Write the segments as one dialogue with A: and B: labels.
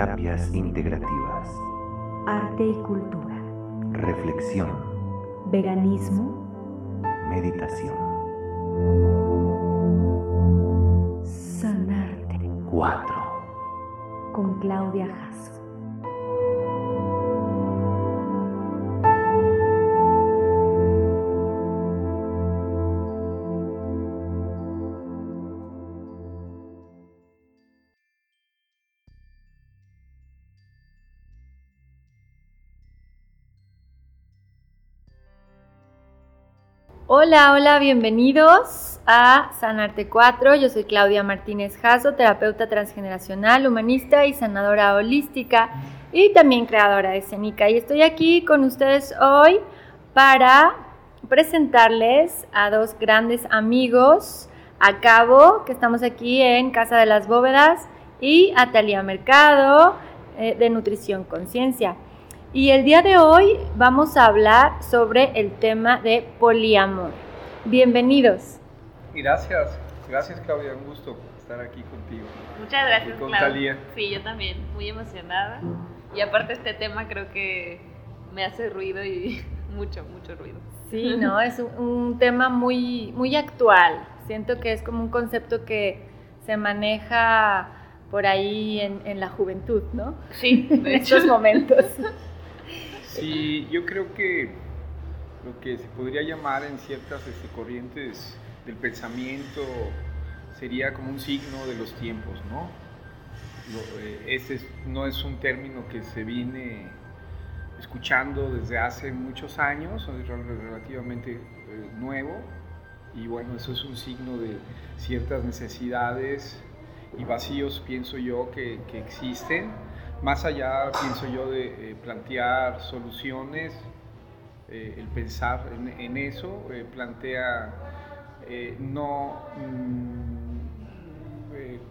A: Terapias integrativas.
B: Arte y cultura.
A: Reflexión.
B: Veganismo.
A: Meditación.
B: Sanarte.
A: 4.
B: Con Claudia Jasso.
C: Hola, hola, bienvenidos a Sanarte 4. Yo soy Claudia Martínez Jasso, terapeuta transgeneracional, humanista y sanadora holística y también creadora de escénica. Y estoy aquí con ustedes hoy para presentarles a dos grandes amigos, a Cabo, que estamos aquí en Casa de las Bóvedas, y a Talía Mercado, eh, de Nutrición Conciencia. Y el día de hoy vamos a hablar sobre el tema de poliamor. Bienvenidos.
D: Gracias, gracias Claudia, un gusto estar aquí contigo.
E: Muchas gracias,
D: Y con
E: Clau.
D: Thalía.
E: Sí, yo también, muy emocionada. Y aparte este tema creo que me hace ruido y mucho, mucho ruido.
C: Sí, no, es un, un tema muy, muy actual. Siento que es como un concepto que se maneja por ahí en, en la juventud, ¿no?
E: Sí,
C: En
E: hecho.
C: estos momentos.
D: Sí, yo creo que lo que se podría llamar en ciertas este, corrientes del pensamiento sería como un signo de los tiempos, ¿no? Eh, ese es- no es un término que se viene escuchando desde hace muchos años, es rel- relativamente eh, nuevo, y bueno, eso es un signo de ciertas necesidades y vacíos, pienso yo, que, que existen. Más allá, pienso yo, de eh, plantear soluciones, eh, el pensar en, eso eh, plantea, eh, no mm,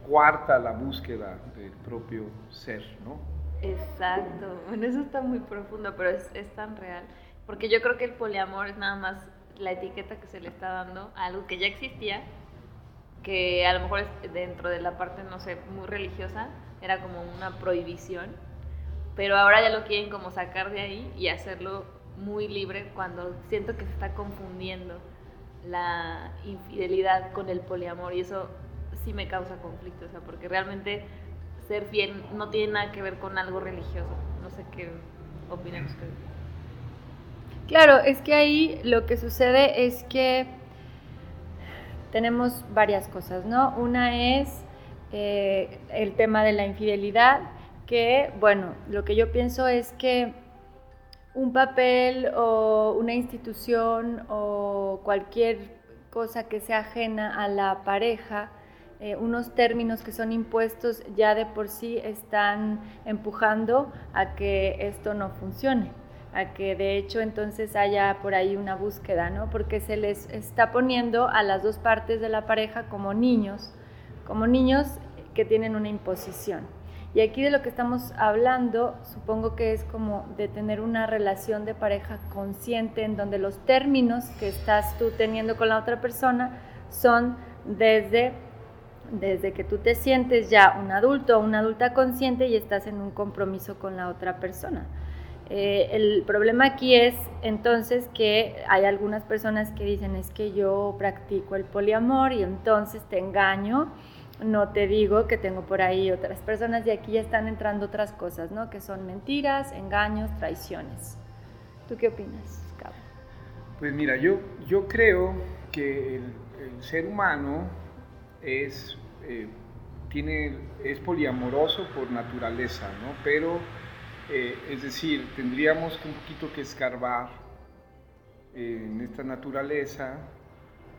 D: cuarta la búsqueda del propio ser, ¿no?
E: Exacto, bueno, eso está muy profundo, pero es, es tan real. Porque yo creo que el poliamor es nada más la etiqueta que se le está dando a algo que ya existía, que a lo mejor dentro de la parte, no sé, muy religiosa, era como una prohibición, pero ahora ya lo quieren como sacar de ahí y hacerlo muy libre cuando siento que se está confundiendo la infidelidad con el poliamor y eso sí me causa conflicto, o sea, porque realmente ser fiel no tiene nada que ver con algo religioso. No sé qué opinan ustedes.
C: Claro, es que ahí lo que sucede es que tenemos varias cosas, ¿no? Una es eh, el tema de la infidelidad, que, bueno, lo que yo pienso es que un papel o una institución o cualquier cosa que sea ajena a la pareja, eh, unos términos que son impuestos ya de por sí están empujando a que esto no funcione, a que de hecho entonces haya por ahí una búsqueda, ¿no? Porque se les está poniendo a las dos partes de la pareja como niños, como niños que tienen una imposición. Y aquí de lo que estamos hablando, supongo que es como de tener una relación de pareja consciente en donde los términos que estás tú teniendo con la otra persona son desde, desde que tú te sientes ya un adulto o una adulta consciente y estás en un compromiso con la otra persona. Eh, el problema aquí es entonces que hay algunas personas que dicen es que yo practico el poliamor y entonces te engaño no te digo que tengo por ahí otras personas y aquí ya están entrando otras cosas, ¿no? Que son mentiras, engaños, traiciones. ¿Tú qué opinas, Cabo?
D: Pues mira, yo, yo creo que el, ser humano es, eh, tiene, es poliamoroso por naturaleza, ¿no? Pero, eh, es decir, tendríamos un poquito que escarbar eh, en esta naturaleza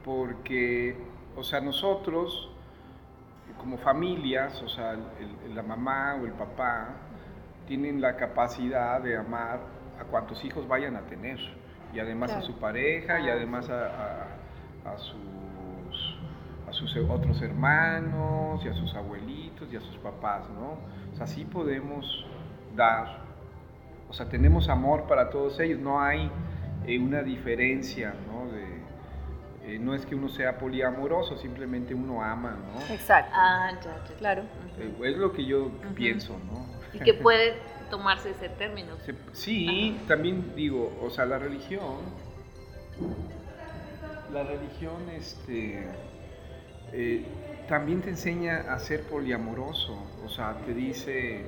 D: porque, o sea, nosotros como familias, o sea, el- la mamá o el papá tienen la capacidad de amar a cuantos hijos vayan a tener y además
C: Claro.
D: a su pareja y
E: Ah,
D: además a, a- a sus, a sus otros hermanos y a sus abuelitos y a sus papás, ¿no? O sea, sí podemos dar, o sea, tenemos amor para todos ellos, no hay eh, una diferencia, ¿no? De, eh, no es que uno sea poliamoroso, simplemente uno ama, ¿no?
C: Exacto.
E: Ah, ya, ya.
C: Claro.
D: Eh, es lo que yo pienso, ¿no?
E: y que puede tomarse ese término.
D: Se- Sí, también digo, o sea, la religión, la religión, este, eh, también te enseña a ser poliamoroso, o sea, te dice,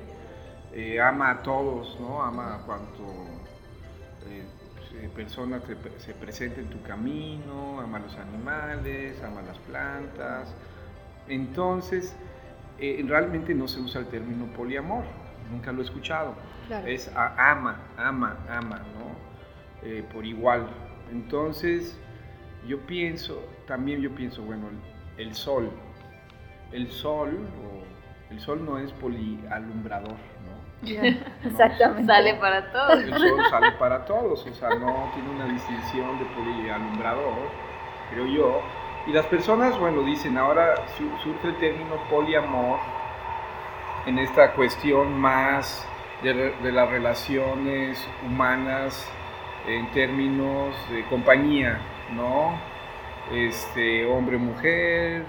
D: eh, ama a todos, ¿no? Ama a cuanto eh, persona te pre- se presente en tu camino, ama a los animales, ama las plantas. Entonces, eh, realmente no se usa el término poliamor, nunca lo he escuchado.
C: Claro.
D: Es a- ama, ama, ama, ¿no? Eh, por igual. Entonces, yo pienso, también yo pienso, bueno, el, el sol, el sol, o, el sol no es polialumbrador,
C: Exactamente.
E: Sale para todos.
D: El sol sale para todos, o sea, no tiene una distinción de polialumbrador, creo yo. Y las personas, bueno, dicen, ahora su- surge el término poliamor en esta cuestión más de, de las relaciones humanas en términos de compañía, ¿no? Este, hombre-mujer,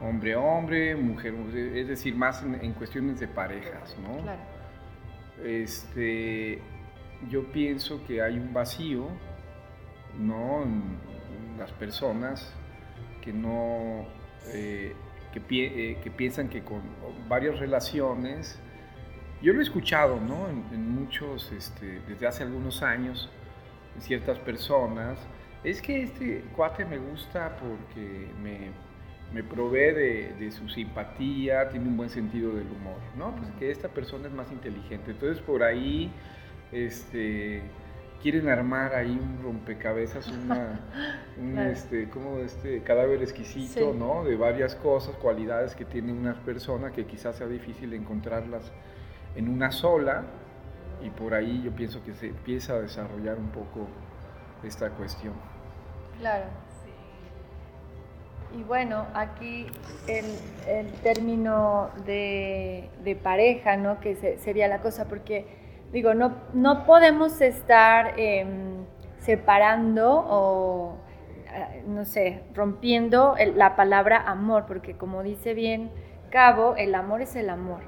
D: hombre-hombre, mujer-mujer, es decir, más en, en cuestiones de parejas, ¿no?
C: Claro.
D: Este, yo pienso que hay un vacío, ¿no? En las personas que no, eh, que, pi- eh, que piensan que con varias relaciones, yo lo he escuchado, ¿no? En, muchos, este, desde hace algunos años, en ciertas personas, es que este cuate me gusta porque me, me provee de, de su simpatía, tiene un buen sentido del humor, ¿no? Pues que esta persona es más inteligente. Entonces por ahí este, quieren armar ahí un rompecabezas, una, un
C: Claro.
D: este, como este cadáver exquisito,
C: Sí.
D: ¿no? De varias cosas, cualidades que tiene una persona que quizás sea difícil encontrarlas en una sola. Y por ahí yo pienso que se empieza a desarrollar un poco esta cuestión.
C: Claro. Y bueno, aquí el, el término de, de pareja, ¿no? Que se- sería la cosa, porque digo, no, no podemos estar em, separando o, eh, no sé, rompiendo el- la palabra amor, porque como dice bien Cabo, el amor es el amor.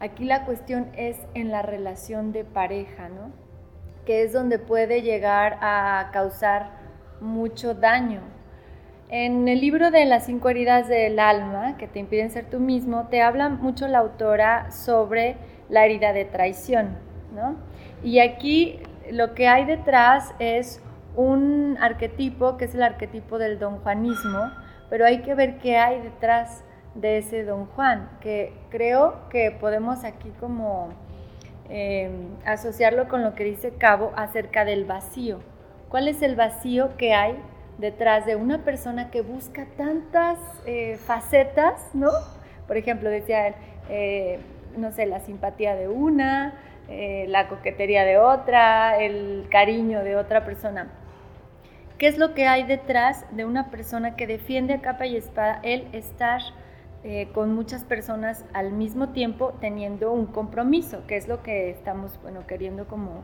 C: Aquí la cuestión es en la relación de pareja, ¿no? Que es donde puede llegar a causar mucho daño. En el libro de las cinco heridas del alma, que te impiden ser tú mismo, te habla mucho la autora sobre la herida de traición, ¿no? Y aquí lo que hay detrás es un arquetipo, que es el arquetipo del don Juanismo, pero hay que ver qué hay detrás de ese don Juan, que creo que podemos aquí como eh, asociarlo con lo que dice Cabo acerca del vacío. ¿Cuál es el vacío que hay detrás de una persona que busca tantas eh, facetas, ¿no? Por ejemplo, decía él, eh, no sé, la simpatía de una, eh, la coquetería de otra, el cariño de otra persona. ¿Qué es lo que hay detrás de una persona que defiende a capa y espada el estar con muchas personas al mismo tiempo teniendo un compromiso, que es lo que estamos, bueno, queriendo como,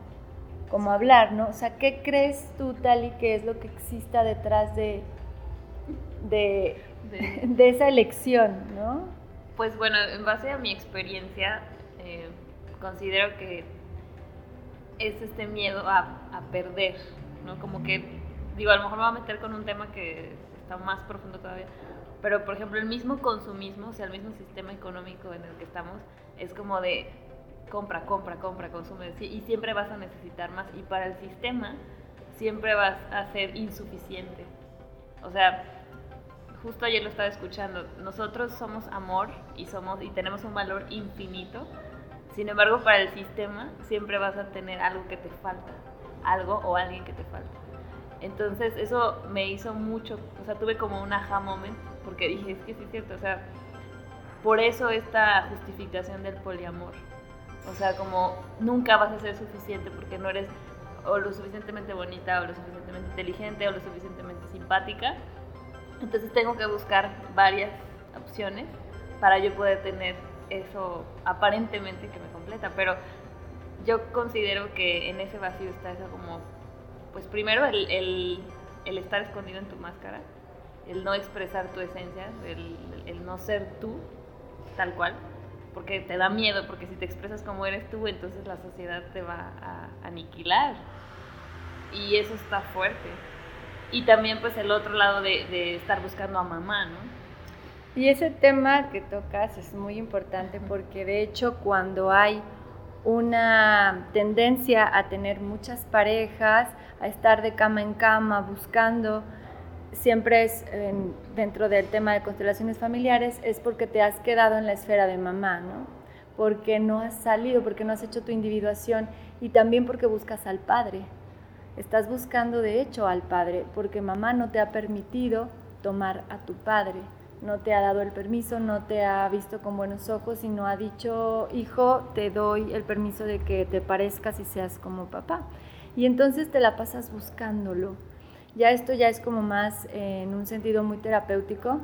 C: como hablar, ¿no? O sea, ¿qué crees tú, Tali, que es lo que exista detrás de, de,
E: De-
C: de esa elección, ¿no?
E: Pues bueno, en base a mi experiencia, eh, considero que es este miedo a, a perder, ¿no? Como que, digo, a lo mejor me voy a meter con un tema que está más profundo todavía, pero por ejemplo el mismo consumismo, o sea, el mismo sistema económico en el que estamos, es como de compra, compra, compra, consume, y siempre vas a necesitar más, y para el sistema siempre vas a ser insuficiente. O sea, justo ayer lo estaba escuchando, nosotros somos amor y somos y tenemos un valor infinito. Sin embargo, para el sistema siempre vas a tener algo que te falta, algo o alguien que te falta. Entonces, eso me hizo mucho, o sea, tuve como un aha moment porque dije, es que sí es cierto, o sea, por eso esta justificación del poliamor. O sea, como nunca vas a ser suficiente porque no eres o lo suficientemente bonita o lo suficientemente inteligente o lo suficientemente simpática. Entonces tengo que buscar varias opciones para yo poder tener eso aparentemente que me completa. Pero yo considero que en ese vacío está eso como, pues primero el, el- el estar escondido en tu máscara, el no expresar tu esencia, el, el no ser tú tal cual. Porque te da miedo, porque si te expresas como eres tú, entonces la sociedad te va a aniquilar. Y eso está fuerte. Y también pues el otro lado de, de estar buscando a mamá, ¿no?
C: Y ese tema que tocas es muy importante porque de hecho cuando hay una tendencia a tener muchas parejas, a estar de cama en cama buscando, siempre es dentro del tema de constelaciones familiares, es porque te has quedado en la esfera de mamá, ¿no? Porque no has salido, porque no has hecho tu individuación y también porque buscas al padre. Estás buscando de hecho al padre porque mamá no te ha permitido tomar a tu padre no te ha dado el permiso, no te ha visto con buenos ojos y no ha dicho, hijo, te doy el permiso de que te parezcas y seas como papá. Y entonces te la pasas buscándolo. Ya esto ya es como más en un sentido muy terapéutico,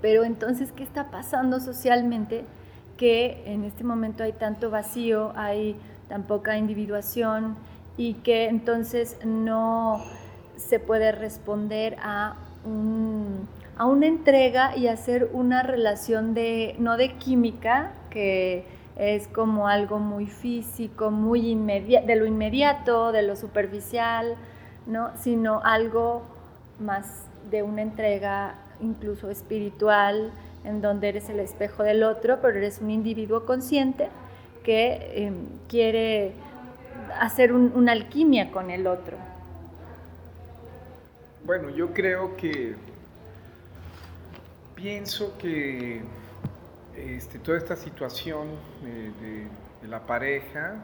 C: pero entonces, ¿qué está pasando socialmente? Que en este momento hay tanto vacío, hay tan poca individuación y que entonces no se puede responder a un a una entrega y hacer una relación de, no de química, que es como algo muy físico, muy de lo inmediato, de lo superficial, ¿no? sino algo más de una entrega incluso espiritual, en donde eres el espejo del otro, pero eres un individuo consciente que em, quiere hacer una alquimia con el otro.
D: Bueno, yo creo que pienso que este, toda esta situación de, la pareja,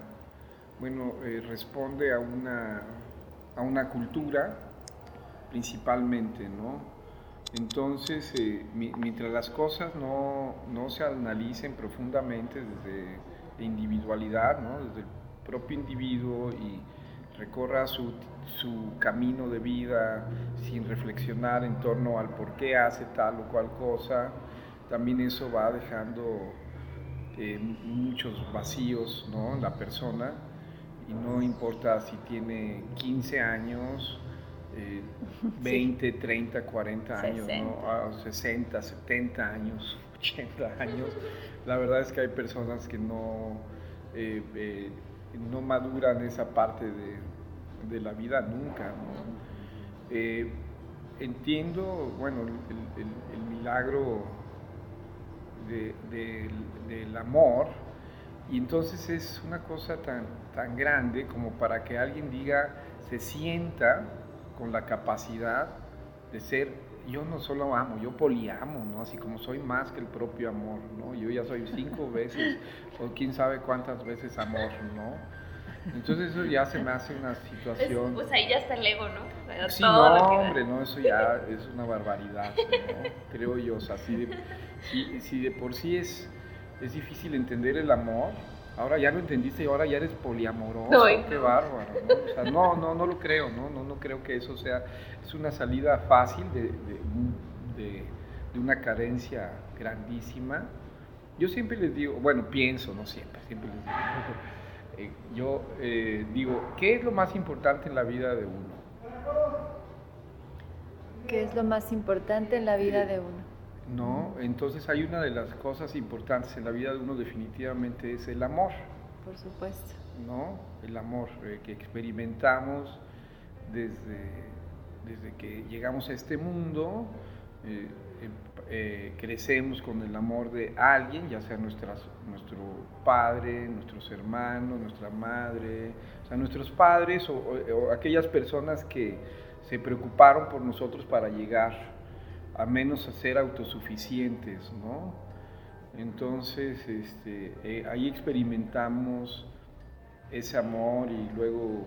D: bueno, eh, responde a una, a una cultura principalmente, ¿no? Entonces, eh, mientras las cosas no, no, se analicen profundamente desde la individualidad, ¿no? Desde el propio individuo y recorra su, su, camino de vida sin reflexionar en torno al por qué hace tal o cual cosa, también eso va dejando eh, muchos vacíos ¿no? en la persona y no importa si tiene 15 años, 20, 30, 40 años, 60, 70 ah, años, 80 años, la verdad es que hay personas que no... Eh, eh, no maduran esa parte de, la vida nunca. Eh, entiendo, bueno, el, milagro del amor, y entonces es una cosa tan, tan grande como para que alguien diga, se sienta con la capacidad de ser yo no solo amo, yo poliamo, ¿no? Así como soy más que el propio amor, ¿no? Yo ya soy cinco veces, o quién sabe cuántas veces amor, ¿no? Entonces eso ya se me hace una situación...
E: pues ahí ya está el ego, ¿no?
D: sí, no, hombre, no, eso ya es una barbaridad, ¿no? Creo yo, o sea, si de, si de por sí es, es difícil entender el amor, ahora ya lo entendiste y ahora ya eres poliamoroso, qué bárbaro, ¿no? O sea, no, no, no lo creo, ¿no? No, no creo que eso sea, es una salida fácil de, de, de, una carencia grandísima. Yo siempre les digo, bueno, pienso, no siempre, siempre les digo, eh, yo eh, digo, ¿qué es lo más importante en la vida de uno?
C: ¿Qué es lo más importante en la vida de uno?
D: ¿No? Entonces hay una de las cosas importantes en la vida de uno definitivamente es el amor.
C: Por supuesto.
D: ¿No? El amor eh, que experimentamos desde, desde que llegamos a este mundo, eh, em, eh, crecemos con el amor de alguien, ya sea nuestras, nuestro padre, nuestros hermanos, nuestra madre, o sea, nuestros padres o aquellas personas que se preocuparon por nosotros para llegar a menos a ser autosuficientes, ¿no? Entonces, este, eh, ahí experimentamos ese amor y luego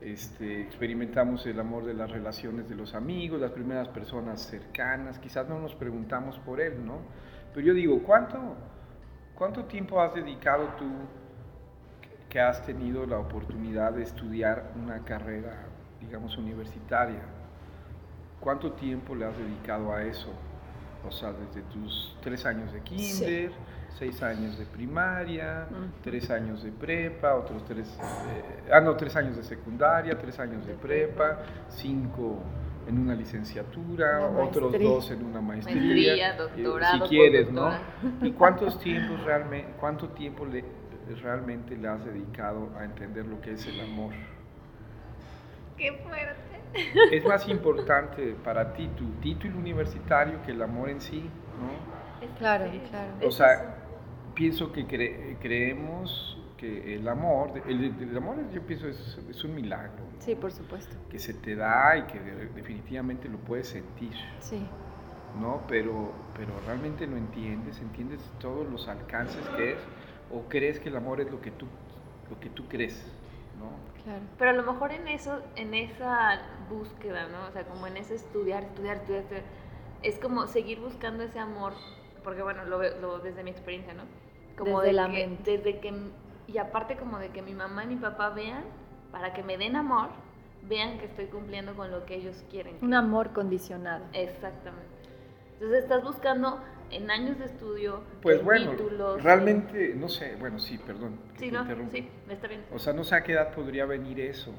D: este, experimentamos el amor de las relaciones de los amigos, las primeras personas cercanas, quizás no nos preguntamos por él, ¿no? Pero yo digo, ¿cuánto, cuánto tiempo has dedicado tú que has tenido la oportunidad de estudiar una carrera, digamos, universitaria? ¿Cuánto tiempo le has dedicado a eso? O sea, desde tus tres años de kinder, seis años de primaria, tres años de prepa, otros tres, eh, ah, no, tres años de secundaria, tres años de prepa, cinco en una licenciatura,
C: Una
D: otros dos en una maestría,
E: Maestría,
D: eh,
E: doctorado,
D: si quieres, ¿no? ¿Y cuántos tiempos realmente, cuánto tiempo le, realmente le has dedicado a entender lo que es el amor?
E: ¡Qué fuerte!
D: Es más importante para ti tu título universitario que el amor en sí, ¿no?
C: Claro,
E: sí,
C: claro.
D: O sea, pienso que cre- creemos que el amor, el, el amor yo pienso es, es un milagro, ¿no?
C: Sí, por supuesto.
D: que se te da y que de- definitivamente lo puedes sentir,
C: Sí,
D: ¿no? Pero, pero realmente lo entiendes, entiendes todos los alcances que es, o crees que el amor es lo que tú, lo que tú crees, ¿no?
C: claro.
E: Pero a lo mejor en eso, en esa búsqueda, ¿no? O sea, como en ese estudiar, estudiar, estudiar, estudiar, es como seguir buscando ese amor, porque bueno, lo veo lo- desde mi experiencia, ¿no? Como
C: Desde
E: de
C: la
E: que,
C: mente.
E: desde que, y aparte como de que mi mamá y mi papá vean, para que me den amor, vean que estoy cumpliendo con lo que ellos quieren.
C: Un amor condicionado.
E: Exactamente. Entonces estás buscando en años de estudio,
D: Pues
E: en
D: bueno,
E: títulos.
D: realmente, no sé, bueno, sí, perdón.
E: Sí, ¿no? Sí, está bien.
D: O sea, no sé a qué edad podría venir eso.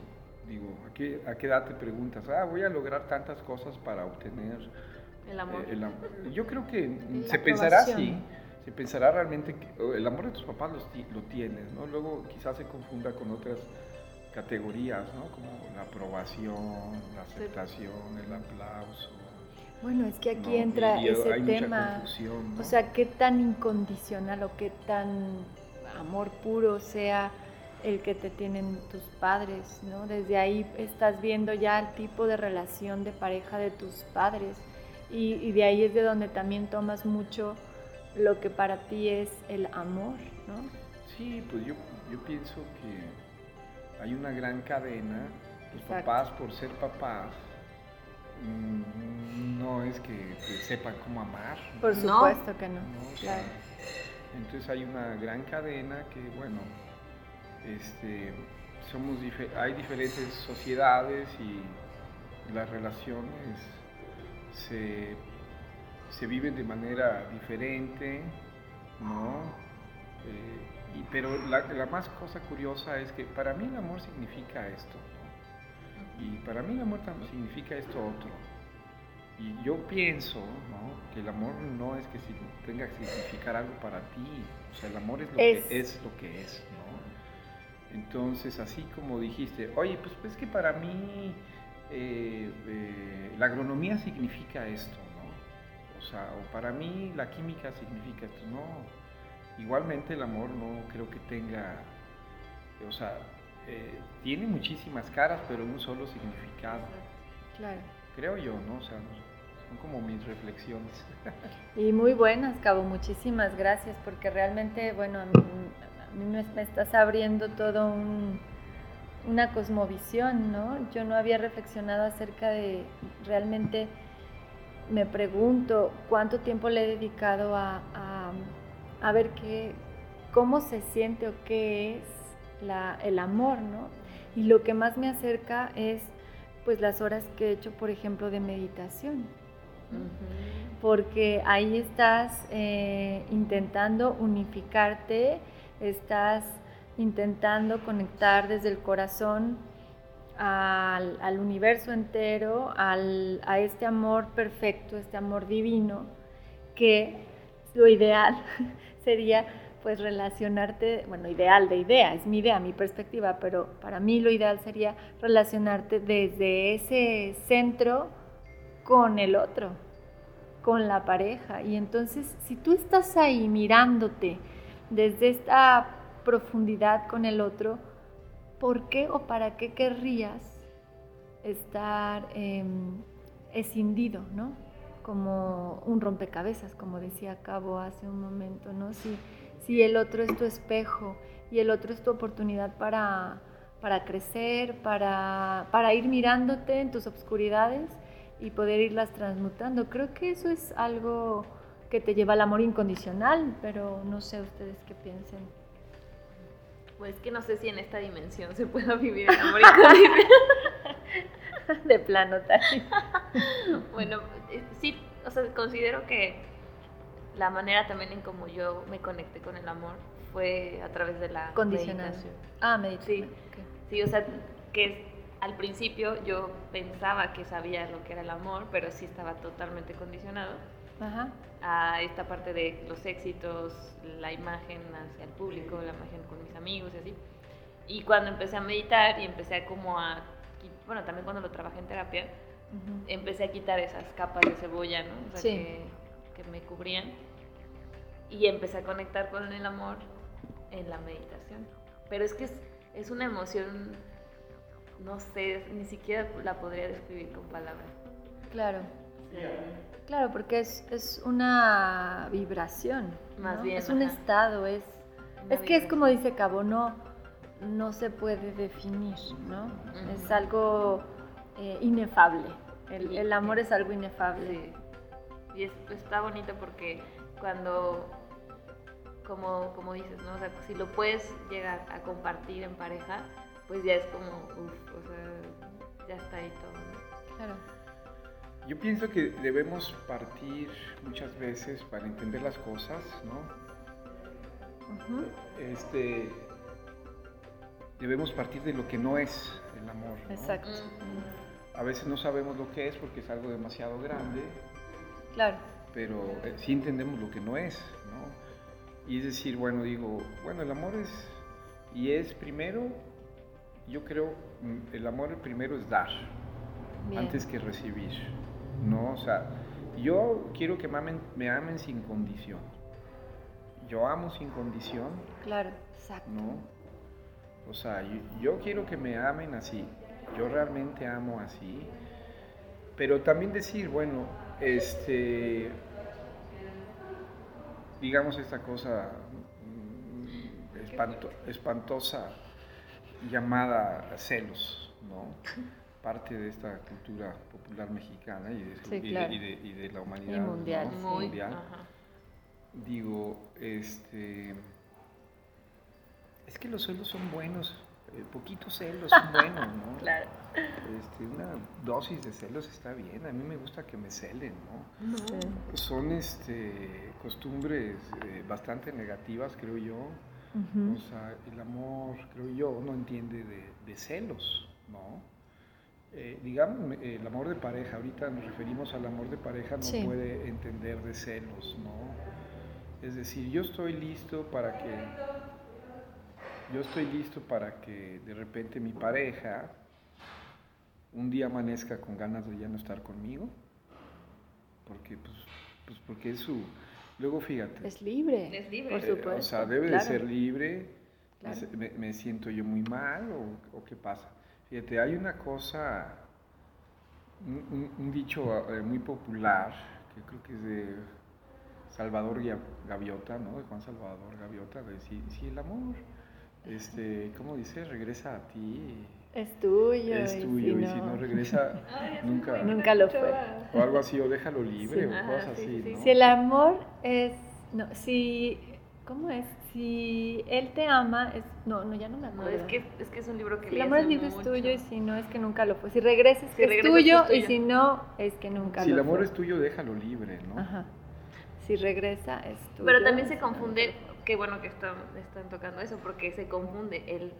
D: Digo, ¿a qué, a qué edad te preguntas? Ah, voy a lograr tantas cosas para obtener
E: El amor.
D: eh, el am- Yo creo que
C: La
D: se pensará así, se pensará realmente que el amor de tus papás los ti- lo tienes, ¿no? Luego quizás se confunda con otras categorías, ¿no? Como la aprobación, la aceptación, el aplauso.
C: Bueno, es que aquí
D: ¿no?
C: entra
D: Y-
C: ese
D: hay
C: tema. O sea, qué tan incondicional o qué tan amor puro sea el que te tienen tus padres, ¿no? Desde ahí estás viendo ya el tipo de relación de pareja de tus padres y, y de ahí es de donde también tomas mucho lo que para ti es el amor, ¿no?
D: Sí, pues yo, yo pienso que hay una gran cadena. Los
C: Exacto.
D: papás, por ser papás, no es que sepan cómo amar.
C: Por
E: No.
C: supuesto que no,
D: ¿no? O sea,
C: claro.
D: entonces hay una gran cadena que, bueno, este, somos dife- hay diferentes sociedades y las relaciones se, se viven de manera diferente, ¿no? Eh, y- pero la, la más cosa curiosa es que para mí el amor significa esto, ¿no? Y para mí el amor también significa esto otro. Y yo pienso ¿no? que el amor no es que tenga que significar algo para ti, o sea, el amor es lo
C: Es.
D: que es lo que es, ¿no? Entonces, así como dijiste, oye, pues es que para mí eh, eh, la agronomía significa esto, ¿no? O sea, o para mí la química significa esto, no. Igualmente el amor no creo que tenga, o sea, eh, tiene muchísimas caras, pero un solo significado,
C: Claro.
D: creo yo, ¿no? O sea, son como mis reflexiones.
C: Y muy buenas, Cabo, muchísimas gracias, porque realmente, bueno, a mí, a me, estás abriendo todo un, una cosmovisión, ¿no? Yo no había reflexionado acerca de, realmente me pregunto cuánto tiempo le he dedicado a, a, a ver qué, cómo se siente o qué es la, el amor, ¿no? Y lo que más me acerca es, pues, las horas que he hecho, por ejemplo, de meditación porque ahí estás eh, intentando unificarte, estás intentando conectar desde el corazón al, universo entero, al- a este amor perfecto, este amor divino, que lo ideal sería pues relacionarte, bueno, ideal de idea, es mi idea, mi perspectiva, pero para mí lo ideal sería relacionarte desde ese centro con el otro, con la pareja. Y entonces, si tú estás ahí mirándote desde esta profundidad con el otro, ¿por qué o para qué querrías estar eh, escindido, ¿no? Como un rompecabezas, como decía Cabo hace un momento, ¿no? Si, si el otro es tu espejo y el otro es tu oportunidad para, para crecer, para, para ir mirándote en tus obscuridades y poder irlas transmutando. Creo que eso es algo que te lleva al amor incondicional, pero no sé ustedes qué piensen.
E: Pues que no sé si en esta dimensión se pueda vivir el amor incondicional.
C: De plano, tal.
E: bueno, eh, sí, o sea, considero que la manera también en como yo me conecté con el amor fue a través de la
C: Condicional.
E: meditación.
C: Ah, meditación.
E: Sí. Sí, o sea, que al principio yo pensaba que sabía lo que era el amor, pero sí estaba totalmente condicionado
C: Ajá.
E: a esta parte de los éxitos, la imagen hacia el público, la imagen con mis amigos y así. Y cuando empecé a meditar y empecé a como a, bueno, también cuando lo trabajé en terapia,
C: Ujú.
E: empecé a quitar esas capas de cebolla, ¿no? O sea,
C: Sí.
E: que, que me cubrían. Y empecé a conectar con el amor en la meditación. Pero es que es, es una emoción, no sé, ni siquiera la podría describir con palabras.
C: Claro. Claro, porque es, es una vibración.
E: Más
C: ¿no?
E: bien,
C: Es un
E: ajá.
C: estado, es,
E: una
C: es que es como dice Cabo, no, no se puede definir, ¿no? Es algo eh, inefable. El,
E: Y-
C: el amor es algo inefable.
E: Sí. Y es- está bonito porque cuando, como, como dices, ¿no? O sea, si lo puedes llegar a compartir en pareja, pues ya es como, uff, o sea, ya está ahí todo. ¿no?
C: Claro.
D: Yo pienso que debemos partir muchas veces para entender las cosas, ¿no?
C: Ujú.
D: Este, debemos partir de lo que no es el amor. ¿no?
C: Exacto.
D: A veces no sabemos lo que es porque es algo demasiado grande,
C: Claro.
D: pero eh, sí entendemos lo que no es, ¿no? Y es decir, bueno, digo, bueno, el amor es, y es primero, yo creo, mm, el amor primero es dar,
C: Bien.
D: antes que recibir, ¿no? O sea, yo quiero que me amen, me amen sin condición. Yo amo sin condición,
C: Claro. Exacto.
D: ¿no? O sea, yo, yo quiero que me amen así. Yo realmente amo así. Pero también decir, bueno, este, digamos esta cosa mm, espanto- espantosa llamada celos, ¿no? Parte de esta cultura popular mexicana y de,
C: Sí,
D: y de-
C: claro.
D: y de- y de la humanidad.
C: Y mundial,
D: ¿no?
E: Muy,
D: Mundial
E: ajá.
D: digo, este, es que los celos son buenos, eh, poquitos celos son buenos, ¿no?
E: Claro.
D: Este, una dosis de celos está bien, a mí me gusta que me celen, ¿no?
C: Sí.
D: Son este, costumbres eh, bastante negativas, creo yo. O sea, el amor, creo yo, no entiende de, de celos, ¿no? Eh, digamos, el amor de pareja, ahorita nos referimos al amor de pareja, no
C: Sí.
D: puede entender de celos, ¿no? Es decir, yo estoy listo para que, yo estoy listo para que de repente mi pareja un día amanezca con ganas de ya no estar conmigo, porque, pues, pues porque es su, luego fíjate,
C: Es libre.
E: Es libre.
C: Por
D: eh,
C: supuesto.
D: O sea, debe
C: claro.
D: de ser libre.
C: Claro.
D: Me, me siento yo muy mal o, o qué pasa? Fíjate, hay una cosa, un, un- un dicho eh, muy popular, que creo que es de Salvador Gaviota, ¿no? De Juan Salvador Gaviota, de si, si el amor, este, ¿cómo dice? Regresa a ti,
C: Es tuyo.
D: es
C: y
D: tuyo,
C: si
D: y si no regresa, nunca,
C: Nunca lo fue.
D: o algo así, o déjalo libre,
C: Sí.
D: o cosas
E: sí,
D: así,
E: sí,
D: ¿no?
C: Si el amor es. No, si. ¿Cómo es? Si él te ama, es. No, no, ya no me
E: No,
C: acuerdo.
E: es que, es que es un libro que
C: Si el amor es libre tuyo y si no es que nunca lo fue. Si regresas,
E: Si
C: que es tuyo, y
E: tuyo.
C: si no, es que nunca
D: Si
C: lo
D: el amor
C: fue.
D: es tuyo, déjalo libre, ¿no?
C: Ajá. Si regresa, es tuyo.
E: Pero también se
C: si
E: confunde, qué bueno que están, están tocando eso, porque se confunde el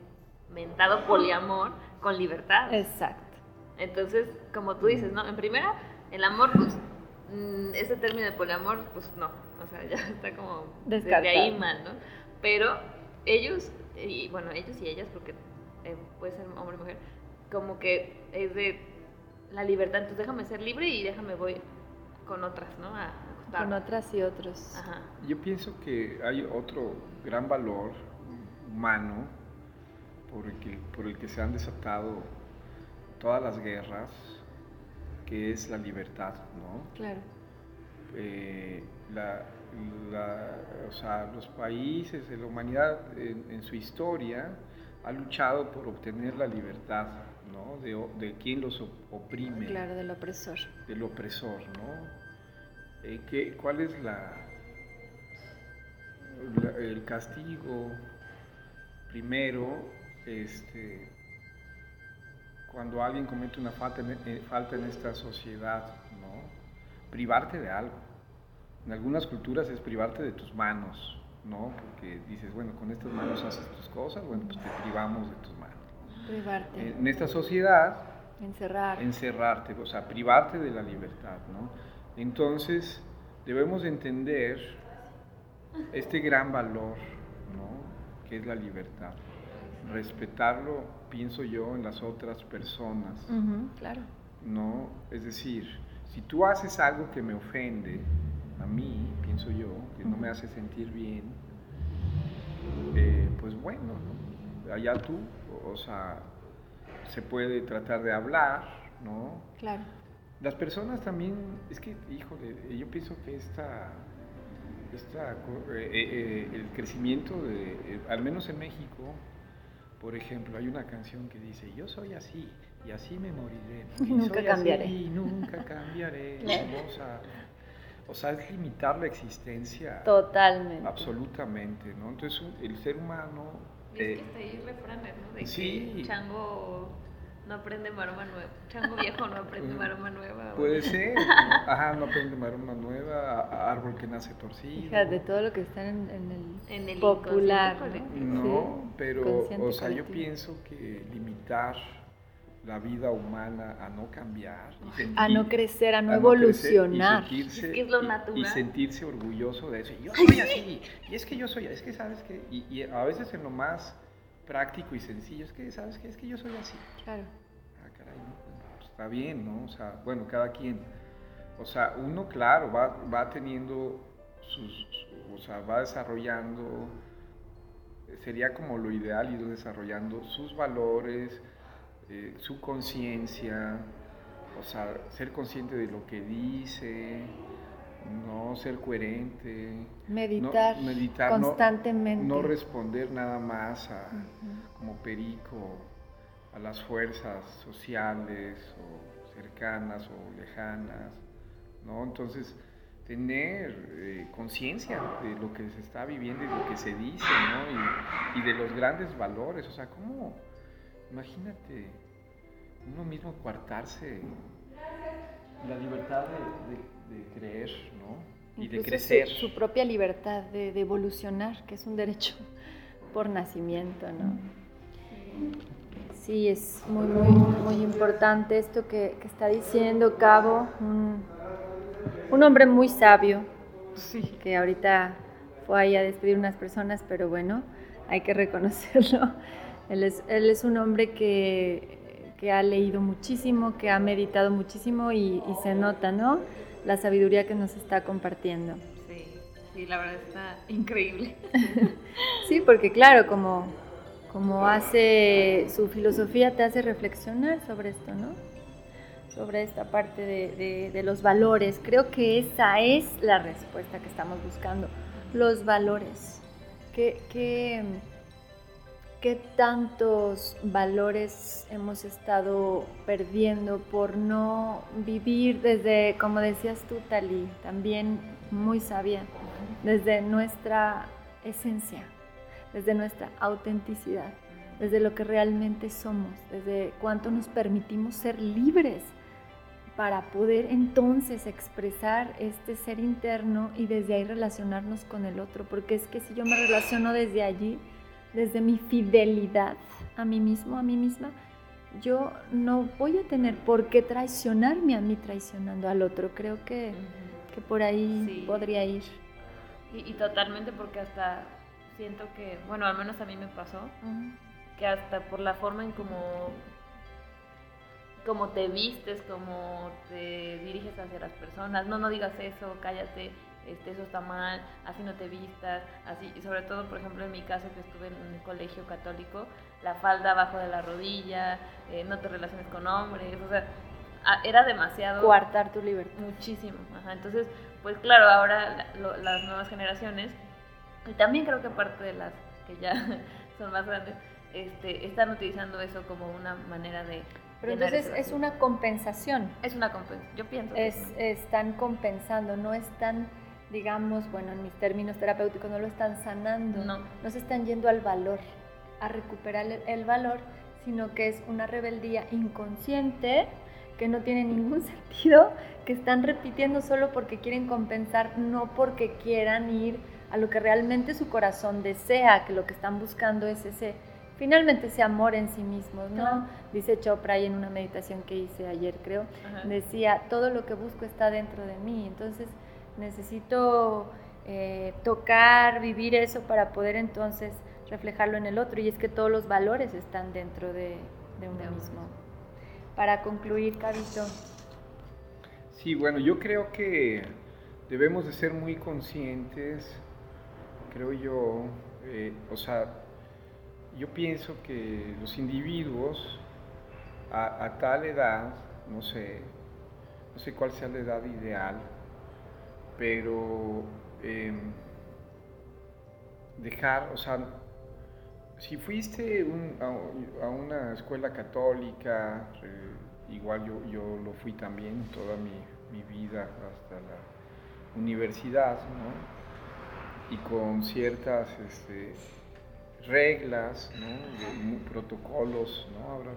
E: mentado poliamor con libertad.
C: Exacto.
E: Entonces, como tú dices, ¿no? En primera, el amor, pues, mm, ese término de poliamor, pues no. O sea, ya está como desde
C: Descartado.
E: ahí mal, ¿no? Pero ellos, y bueno, ellos y ellas, porque eh, puede ser hombre o mujer, como que es de la libertad. Entonces, déjame ser libre y déjame voy con otras, ¿no? A.
C: Con otras y otros.
E: Ajá.
D: Yo pienso que hay otro gran valor humano por el que, por el que se han desatado todas las guerras, que es la libertad, ¿no?
C: Claro.
D: Eh, la- la- o sea, los países la humanidad en, en su historia ha luchado por obtener la libertad, ¿no? De, de quien los op- oprime
C: Claro, del opresor.
D: del opresor, ¿no? Eh, ¿qué- ¿Cuál es la, la- el castigo primero este, cuando alguien comete una falta en, eh, falta en esta sociedad, ¿no? Privarte de algo. En algunas culturas es privarte de tus manos, ¿no? Porque dices, bueno, con estas manos haces tus cosas, bueno, pues te privamos de tus manos.
C: Privarte.
D: En esta sociedad,
C: Encerrar.
D: encerrarte, o sea, privarte de la libertad, ¿no? Entonces, debemos entender este gran valor, ¿no? Que es la libertad. Respetarlo, pienso yo, en las otras personas,
C: claro.
D: ¿no? Es decir, si tú haces algo que me ofende a mí, pienso yo, que no me hace sentir bien, eh, pues bueno, ¿no? allá tú, o sea, se puede tratar de hablar, ¿no?
C: Claro.
D: Las personas también, es que, híjole, yo pienso que esta, esta co- eh, eh, el crecimiento, de, eh, al menos en México, por ejemplo, hay una canción que dice, yo soy así y así me moriré. y
C: Nunca
D: soy así
C: cambiaré".
D: Y nunca cambiaré. ¿no? O sea, es limitar la existencia
C: Totalmente.
D: absolutamente, ¿no? Entonces, el ser humano...
E: Y
D: eh,
E: es que está ahí refranes, ¿no? De
D: sí.
E: que chango no aprende maroma nueva. Chango viejo no aprende maroma nueva.
D: Puede ser, ¿no? ajá, no aprende maroma nueva, árbol que nace torcido.
C: Fíjate, todo lo que está en, en el,
E: En el
C: popular. ¿no?
D: No, pero, o sea, yo pienso que limitar la vida humana a no cambiar, y sentir-
C: A no crecer, a no
D: a crecer y
C: evolucionar.
D: sentirse-
E: Es que es lo
D: y-
E: natural.
D: Y sentirse orgulloso de eso. Y yo soy así, y es que yo soy, es que sabes que, y, y a veces en lo más práctico y sencillo, es que sabes que es que yo soy así.
C: Claro.
D: Está bien, ¿no? O sea, bueno, cada quien. O sea, uno, claro, va, va teniendo sus, su- o sea, va desarrollando, sería como lo ideal ir desarrollando sus valores, eh, su conciencia, o sea, ser consciente de lo que dice, no ser coherente,
C: Meditar,
D: no, meditar,
C: constantemente.
D: no responder nada más a, como perico a las fuerzas sociales o cercanas o lejanas, ¿no? Entonces, tener eh, conciencia de lo que se está viviendo y de lo que se dice, ¿no? Y, y de los grandes valores, o sea, ¿cómo? Imagínate uno mismo coartarse la libertad de, de- de creer, ¿no? Y de
C: su-
D: crecer.
C: Su, propia libertad de, de evolucionar, que es un derecho por nacimiento, ¿no? Sí, es muy, muy, muy importante esto que, que está diciendo Cabo, un, un hombre muy sabio, que ahorita fue ahí a despedir unas personas, pero bueno, hay que reconocerlo. Él es, él es un hombre que, que ha leído muchísimo, que ha meditado muchísimo y, y se nota, ¿no? La sabiduría que nos está compartiendo.
E: Sí, sí, la verdad está increíble.
C: Sí, porque claro, como, como hace su filosofía, te hace reflexionar sobre esto, ¿no? Sobre esta parte de, de- los valores. Creo que esa es la respuesta que estamos buscando. Los valores. ¿Qué, qué, qué tantos valores hemos estado perdiendo por no vivir desde, como decías tú, Tali, también muy sabia, desde nuestra esencia? Desde nuestra autenticidad, desde lo que realmente somos, desde cuánto nos permitimos ser libres para poder entonces expresar este ser interno y desde ahí relacionarnos con el otro, porque es que si yo me relaciono desde allí, desde mi fidelidad a mí mismo, a mí misma, yo no voy a tener por qué traicionarme a mí traicionando al otro. Creo que, que por ahí
E: Sí.
C: podría ir.
E: Y, y totalmente porque hasta siento que, bueno, al menos a mí me pasó, que hasta por la forma en cómo como te vistes, como te diriges hacia las personas, no, no digas eso, cállate, este, eso está mal, así no te vistas, así, y sobre todo, por ejemplo, en mi caso que estuve en un colegio católico, la falda abajo de la rodilla, eh, no te relaciones con hombres, o sea, era demasiado...
C: Coartar tu libertad.
E: Muchísimo, ajá. Entonces, pues claro, ahora la- lo- las nuevas generaciones, y también creo que parte de las que ya son más grandes, este, están utilizando eso como una manera de...
C: Pero entonces es una compensación.
E: Es una compensación, yo pienso. que
C: Es, están compensando, no están, digamos, bueno, en mis términos terapéuticos, no lo están sanando.
E: No.
C: No se están yendo al valor, a recuperar el, el valor, sino que es una rebeldía inconsciente que no tiene ningún sentido, que están repitiendo solo porque quieren compensar, no porque quieran ir a lo que realmente su corazón desea, que lo que están buscando es ese finalmente ese amor en sí mismos, ¿no?
E: Claro.
C: Dice Chopra y en una meditación que hice ayer, creo,
E: Ajá.
C: decía, todo lo que busco está dentro de mí, entonces necesito eh, tocar, vivir eso para poder entonces reflejarlo en el otro, y es que todos los valores están dentro de, de uno
E: De uno
C: mismo. Para concluir, Cabito,
D: Sí, bueno, yo creo que debemos de ser muy conscientes, creo yo, eh, o sea, yo pienso que los individuos a, tal edad, no sé, no sé cuál sea la edad ideal, pero em, dejar, o sea, si fuiste a una escuela católica, eh, igual yo, yo lo fui también toda mi, mi vida hasta la universidad, ¿no? Y con ciertas este, reglas, ¿no? De mu- protocolos, ¿no? Habrá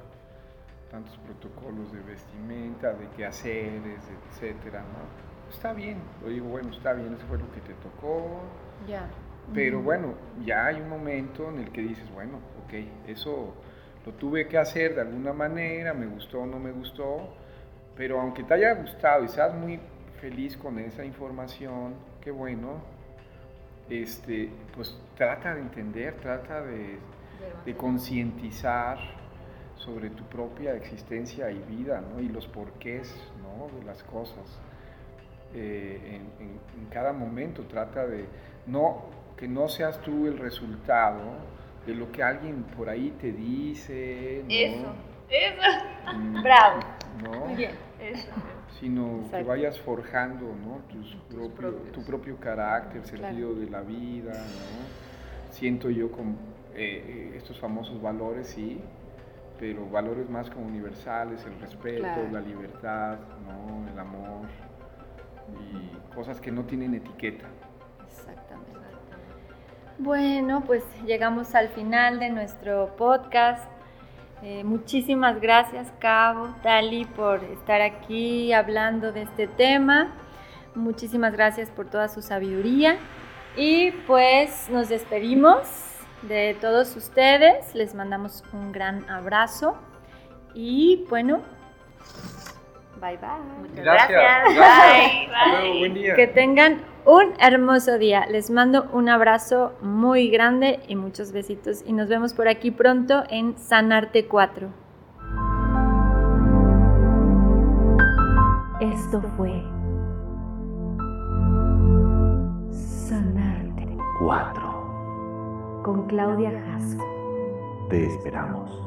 D: tantos protocolos de vestimenta, de quehaceres, etcétera, ¿no? Está bien, lo digo, bueno, está bien, eso fue lo que te tocó,
C: ya.
D: pero bueno, ya hay un momento en el que dices, bueno, ok, eso lo tuve que hacer de alguna manera, me gustó o no me gustó, pero aunque te haya gustado y seas muy feliz con esa información, qué bueno, este, pues trata de entender, trata de, de concientizar sobre tu propia existencia y vida, ¿no? Y los porqués, ¿no? De las cosas. Eh, en, en- en cada momento trata de no que no seas tú el resultado de lo que alguien por ahí te dice, ¿no?
E: Eso, eso,
D: Mm,
C: Bravo.
D: ¿no?
C: Muy bien.
E: eso.
D: Sino que
C: Exacto.
D: vayas forjando ¿no? Tus propio- tu propio carácter, sentido de la vida, ¿no? Siento yo con eh, eh, estos famosos valores, sí, pero valores más como universales, el respeto,
C: Claro.
D: la libertad, ¿no? el amor y cosas que no tienen etiqueta.
C: Exactamente. Bueno, pues llegamos al final de nuestro podcast. Eh, muchísimas gracias, Cabo, Tali, por estar aquí hablando de este tema. Muchísimas gracias por toda su sabiduría. Y pues nos despedimos de todos ustedes. Les mandamos un gran abrazo. Y bueno, bye bye.
E: Muchas
D: Gracias.
E: gracias. Bye, bye.
D: buen día.
C: Que tengan un hermoso día. Les mando un abrazo muy grande y muchos besitos. Y nos vemos por aquí pronto en Sanarte 4.
B: Esto fue Sanarte
A: 4.
B: con Claudia Jasso.
A: Te esperamos.